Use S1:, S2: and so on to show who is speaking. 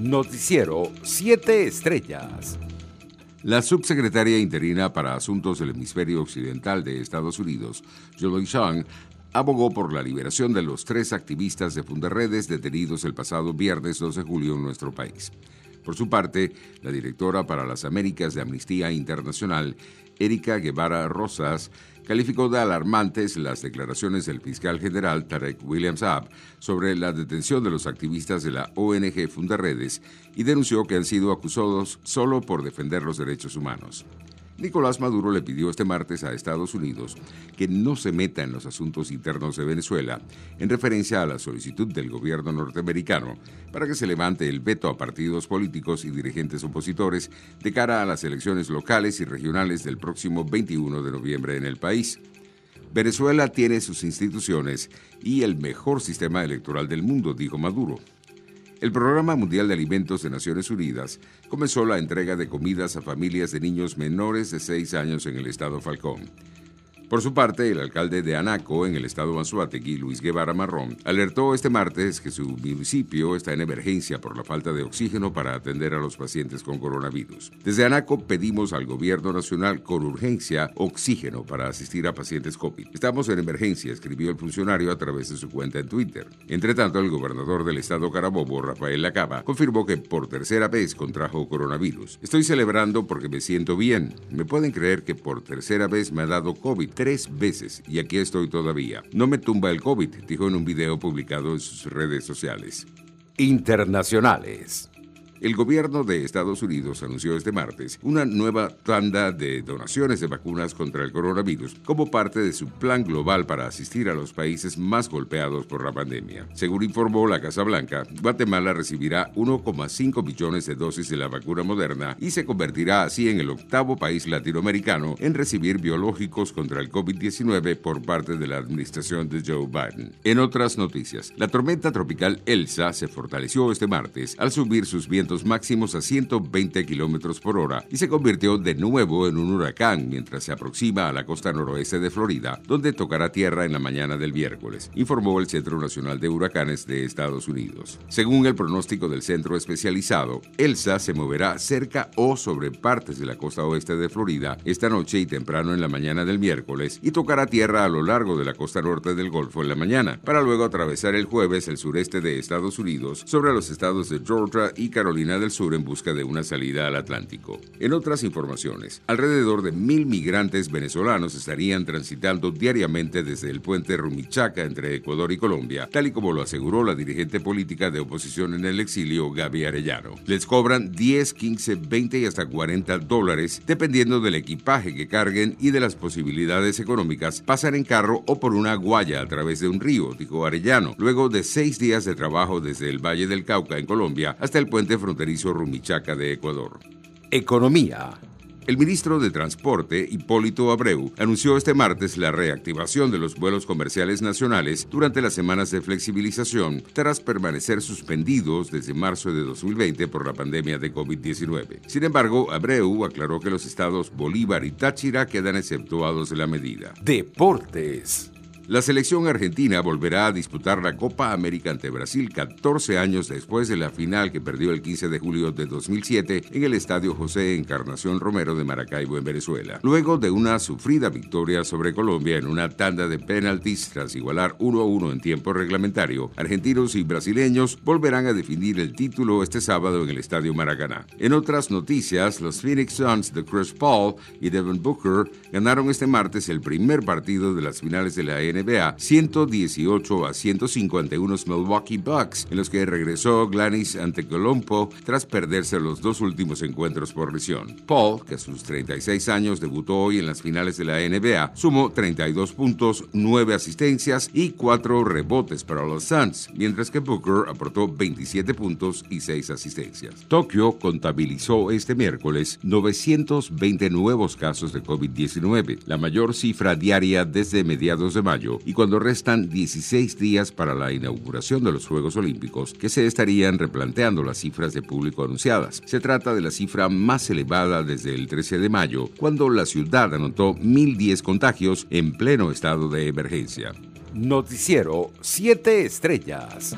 S1: Noticiero 7 Estrellas.
S2: La subsecretaria interina para Asuntos del Hemisferio Occidental de Estados Unidos, Julie Chang, abogó por la liberación de los tres activistas de Funderredes detenidos el pasado viernes 2 de julio en nuestro país. Por su parte, la directora para las Américas de Amnistía Internacional, Erika Guevara Rosas, calificó de alarmantes las declaraciones del fiscal general Tarek William Saab sobre la detención de los activistas de la ONG Fundaredes y denunció que han sido acusados solo por defender los derechos humanos. Nicolás Maduro le pidió este martes a Estados Unidos que no se meta en los asuntos internos de Venezuela, en referencia a la solicitud del gobierno norteamericano para que se levante el veto a partidos políticos y dirigentes opositores de cara a las elecciones locales y regionales del próximo 21 de noviembre en el país. Venezuela tiene sus instituciones y el mejor sistema electoral del mundo, dijo Maduro. El Programa Mundial de Alimentos de Naciones Unidas comenzó la entrega de comidas a familias de niños menores de 6 años en el estado Falcón. Por su parte, el alcalde de Anaco, en el estado Anzuategui, Luis Guevara Marrón, alertó este martes que su municipio está en emergencia por la falta de oxígeno para atender a los pacientes con coronavirus. Desde Anaco pedimos al gobierno nacional con urgencia oxígeno para asistir a pacientes COVID. Estamos en emergencia, escribió el funcionario a través de su cuenta en Twitter. Entre tanto, el gobernador del estado Carabobo, Rafael Lacaba, confirmó que por tercera vez contrajo coronavirus. Estoy celebrando porque me siento bien. Me pueden creer que por tercera vez me ha dado COVID tres veces y aquí estoy todavía. No me tumba el COVID, dijo en un video publicado en sus redes sociales.
S1: Internacionales.
S2: El gobierno de Estados Unidos anunció este martes una nueva tanda de donaciones de vacunas contra el coronavirus como parte de su plan global para asistir a los países más golpeados por la pandemia. Según informó la Casa Blanca, Guatemala recibirá 1,5 millones de dosis de la vacuna moderna y se convertirá así en el octavo país latinoamericano en recibir biológicos contra el COVID-19 por parte de la administración de Joe Biden. En otras noticias, la tormenta tropical Elsa se fortaleció este martes al subir sus vientos máximos a 120 kilómetros por hora y se convirtió de nuevo en un huracán mientras se aproxima a la costa noroeste de Florida, donde tocará tierra en la mañana del miércoles, informó el Centro Nacional de Huracanes de Estados Unidos. Según el pronóstico del centro especializado, Elsa se moverá cerca o sobre partes de la costa oeste de Florida esta noche y temprano en la mañana del miércoles y tocará tierra a lo largo de la costa norte del Golfo en la mañana, para luego atravesar el jueves el sureste de Estados Unidos sobre los estados de Georgia y Carolina del Sur en busca de una salida al Atlántico. En otras informaciones, alrededor de mil migrantes venezolanos estarían transitando diariamente desde el puente Rumichaca entre Ecuador y Colombia, tal y como lo aseguró la dirigente política de oposición en el exilio, Gaby Arellano. Les cobran 10, 15, 20 y hasta 40 dólares, dependiendo del equipaje que carguen y de las posibilidades económicas, pasar en carro o por una guaya a través de un río, dijo Arellano, luego de seis días de trabajo desde el Valle del Cauca en Colombia hasta el puente fronterizo Rumichaca de Ecuador.
S1: Economía.
S2: El ministro de Transporte, Hipólito Abreu, anunció este martes la reactivación de los vuelos comerciales nacionales durante las semanas de flexibilización tras permanecer suspendidos desde marzo de 2020 por la pandemia de COVID-19. Sin embargo, Abreu aclaró que los estados Bolívar y Táchira quedan exceptuados de la medida.
S1: Deportes.
S2: La selección argentina volverá a disputar la Copa América ante Brasil 14 años después de la final que perdió el 15 de julio de 2007 en el Estadio José Encarnación Romero de Maracaibo en Venezuela. Luego de una sufrida victoria sobre Colombia en una tanda de penaltis tras igualar 1 a 1 en tiempo reglamentario, argentinos y brasileños volverán a definir el título este sábado en el Estadio Maracaná. En otras noticias, los Phoenix Suns de Chris Paul y Devin Booker ganaron este martes el primer partido de las finales de la NBA 118 a 105 ante unos Milwaukee Bucks, en los que regresó Glanis ante Colombo tras perderse los dos últimos encuentros por lesión. Paul, que a sus 36 años debutó hoy en las finales de la NBA, sumó 32 puntos, 9 asistencias y 4 rebotes para los Suns, mientras que Booker aportó 27 puntos y 6 asistencias. Tokio contabilizó este miércoles 920 nuevos casos de COVID-19, la mayor cifra diaria desde mediados de y cuando restan 16 días para la inauguración de los Juegos Olímpicos, que se estarían replanteando las cifras de público anunciadas. Se trata de la cifra más elevada desde el 13 de mayo, cuando la ciudad anotó 1.010 contagios en pleno estado de emergencia.
S1: Noticiero 7 Estrellas.